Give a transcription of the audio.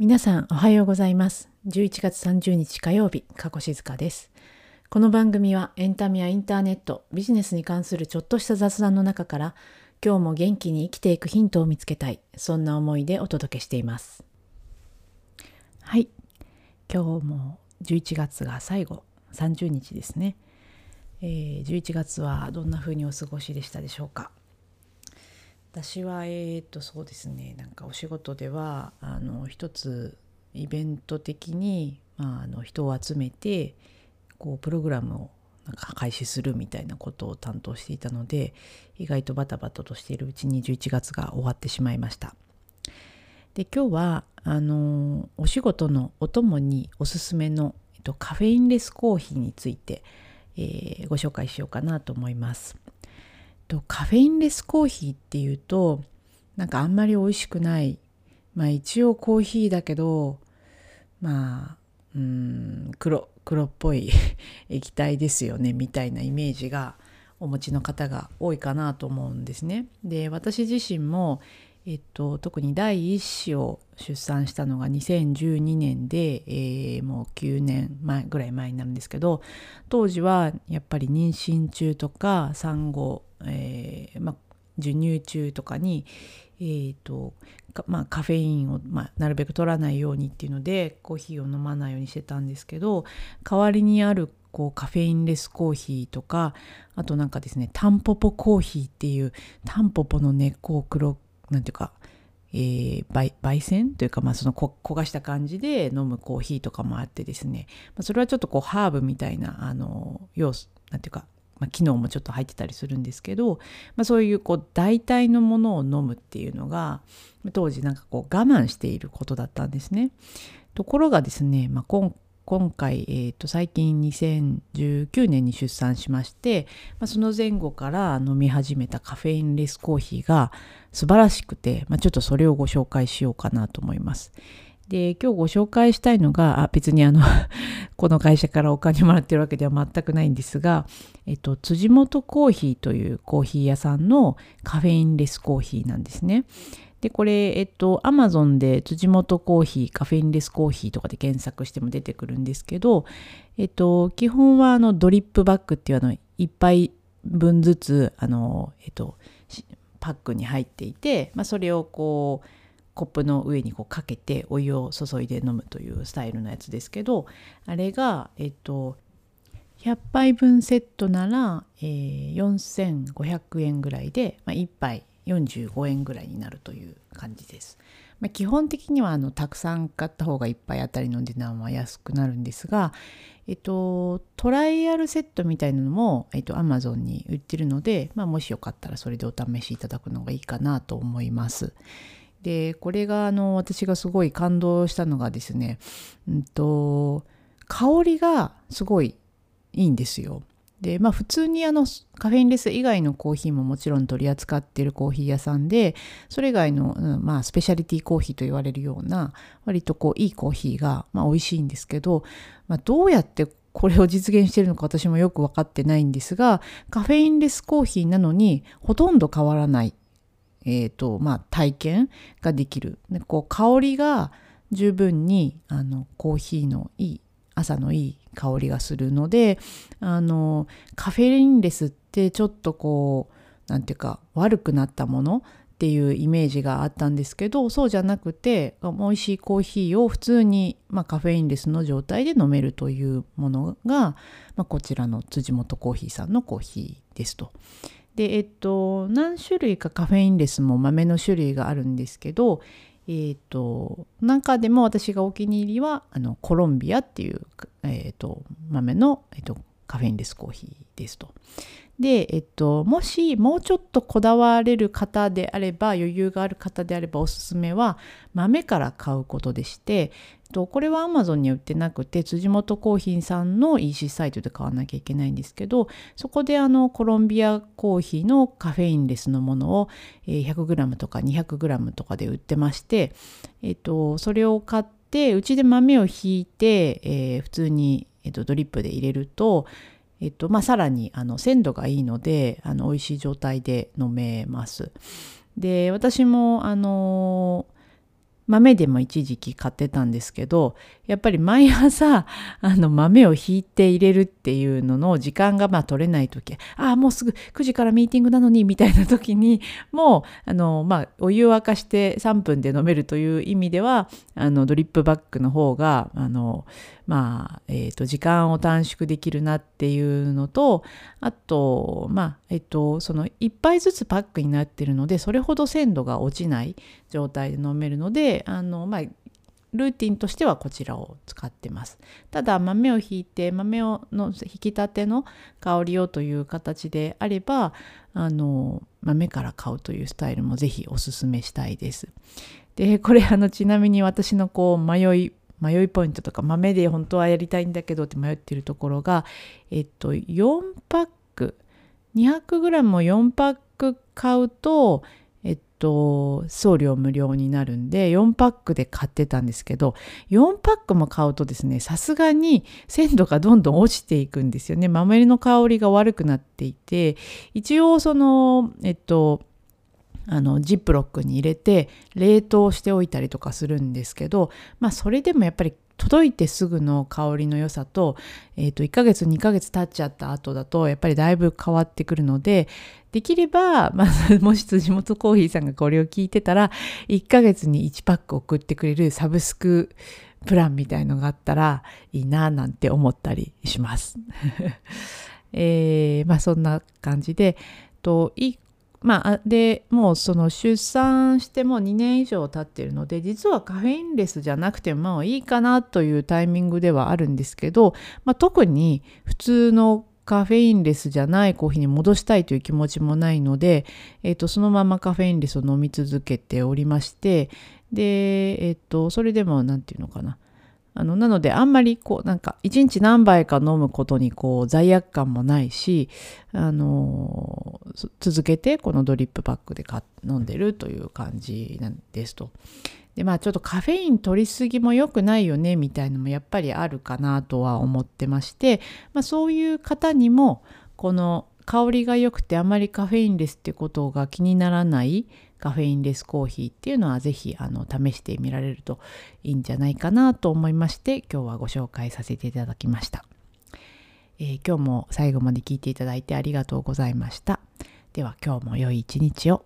皆さんおはようございます。11月30日火曜日加古静香です。この番組はエンタメやインターネットビジネスに関するちょっとした雑談の中から今日も元気に生きていくヒントを見つけたいそんな思いでお届けしています。はい。今日も11月が最後30日ですね、えー、11月はどんな風にお過ごしでしたでしょうか？私はえー、とそうですねなんかお仕事ではあの一つイベント的に、まあ、あの人を集めてこうプログラムをなんか開始するみたいなことを担当していたので意外とバタバタとしているうちに11月が終わってしまいました。で今日はあのお仕事のお供におすすめの、えっと、カフェインレスコーヒーについて、えー、ご紹介しようかなと思います。とカフェインレスコーヒーっていうとなんかあんまり美味しくないまあ一応コーヒーだけどまあうん黒黒っぽい 液体ですよねみたいなイメージがお持ちの方が多いかなと思うんですね。で私自身も、えっと、特に第一子を出産したのが2012年で、えー、もう9年前ぐらい前になるんですけど当時はやっぱり妊娠中とか産後えーまあ、授乳中とかに、えーとまあ、カフェインを、まあ、なるべく取らないようにっていうのでコーヒーを飲まないようにしてたんですけど代わりにあるこうカフェインレスコーヒーとかあとなんかですねタンポポコーヒーっていうタンポポの根っこを黒なんていうか、えー、焙煎というか、まあ、その焦がした感じで飲むコーヒーとかもあってですね、まあ、それはちょっとこうハーブみたいなあの要素なんていうかまあ、機能もちょっと入ってたりするんですけど、まあ、そういうこう代替のものを飲むっていうのが当時なんかこう我慢していることだったんですね。ところがですね、まあ、今回、えー、と最近2019年に出産しまして、まあ、その前後から飲み始めたカフェインレスコーヒーが素晴らしくて、まあ、ちょっとそれをご紹介しようかなと思います。で今日ご紹介したいのがあ別にあの この会社からお金もらってるわけでは全くないんですが、えっと、辻元コーヒーというコーヒー屋さんのカフェインレスコーヒーなんですね。でこれえっとアマゾンで辻元コーヒーカフェインレスコーヒーとかで検索しても出てくるんですけどえっと基本はあのドリップバッグっていうあの1杯分ずつあのえっとパックに入っていて、まあ、それをこうコップの上にこうかけてお湯を注いで飲むというスタイルのやつですけどあれがえっと100杯分セットなら、えー、4500円ぐらいで、まあ、1杯45円ぐらいになるという感じです。まあ、基本的にはあのたくさん買った方が1杯あたりの値段は安くなるんですが、えっと、トライアルセットみたいなのも、えっと、Amazon に売ってるので、まあ、もしよかったらそれでお試しいただくのがいいかなと思います。でこれがあの私がすごい感動したのがですね、うんと、香りがすごいいいんですよ。でまあ普通にあのカフェインレス以外のコーヒーももちろん取り扱ってるコーヒー屋さんでそれ以外の、うん、まあスペシャリティコーヒーと言われるような割とこういいコーヒーが、まあ、美味しいんですけど、まあ、どうやってこれを実現してるのか私もよく分かってないんですがカフェインレスコーヒーなのにほとんど変わらないえーとまあ、体験ができるでこう香りが十分にあのコーヒーのいい朝のいい香りがするのであのカフェインレスってちょっとこう何て言うか悪くなったものっていうイメージがあったんですけどそうじゃなくて美味しいコーヒーを普通に、まあ、カフェインレスの状態で飲めるというものが、まあ、こちらの辻元コーヒーさんのコーヒーですと。でえっと何種類かカフェインレスも豆の種類があるんですけどえっと中でも私がお気に入りはあのコロンビアっていう、えっと、豆の、えっと、カフェインレスコーヒーですと。で、えっと、もしもうちょっとこだわれる方であれば余裕がある方であればおすすめは豆から買うことでして、えっと、これは Amazon に売ってなくて辻元コーヒーさんの EC サイトで買わなきゃいけないんですけどそこであのコロンビアコーヒーのカフェインレスのものを 100g とか 200g とかで売ってまして、えっと、それを買ってうちで豆をひいて、えー、普通に、えっと、ドリップで入れるとえっとまあ、さらにあの鮮度がいいのであの美味しい状態で飲めます。で私もあの豆でも一時期買ってたんですけどやっぱり毎朝 あの豆をひいて入れるっていうのの時間がまあ取れない時。ああもうすぐ9時からミーティングなのにみたいな時に もうあの、まあ、お湯を沸かして3分で飲めるという意味ではあのドリップバッグの方があのまあ、えー、と時間を短縮できるなっていうのとあとまあえっ、ー、とその1杯ずつパックになってるのでそれほど鮮度が落ちない状態で飲めるのであのまあルーティンとしてはこちらを使ってます。ただ豆をひいて豆をの引きたての香りをという形であればあの豆から買うというスタイルもぜひおすすめしたいです。でこれあのちなみに私のこう迷い迷いポイントとか豆で本当はやりたいんだけどって迷っているところがえっと4パック 200g も4パック買うとと送料無料になるんで4パックで買ってたんですけど4パックも買うとですねさすがに鮮度がどんどん落ちていくんですよね。豆の香りが悪くなっていて一応そのえっとあのジップロックに入れて冷凍しておいたりとかするんですけどまあそれでもやっぱり届いてすぐの香りの良さと,、えー、と1ヶ月2ヶ月経っちゃった後だとやっぱりだいぶ変わってくるのでできれば、まあ、もし辻元コーヒーさんがこれを聞いてたら1ヶ月に1パック送ってくれるサブスクプランみたいのがあったらいいななんて思ったりします。えー、まあそんな感じでとまあ、でもうその出産しても2年以上経ってるので実はカフェインレスじゃなくてもいいかなというタイミングではあるんですけど、まあ、特に普通のカフェインレスじゃないコーヒーに戻したいという気持ちもないので、えー、とそのままカフェインレスを飲み続けておりましてで、えー、とそれでも何て言うのかな。あのなのであんまりこうなんか一日何杯か飲むことにこう罪悪感もないし、あの続けてこのドリップパックで飲んでるという感じなんですと。でまあちょっとカフェイン取りすぎも良くないよねみたいのもやっぱりあるかなとは思ってまして、まあ、そういう方にもこの香りが良くてあまりカフェインレスってことが気にならないカフェインレスコーヒーっていうのは是非あの試してみられるといいんじゃないかなと思いまして今日はご紹介させていただきました、えー、今日も最後まで聞いていただいてありがとうございましたでは今日も良い一日を。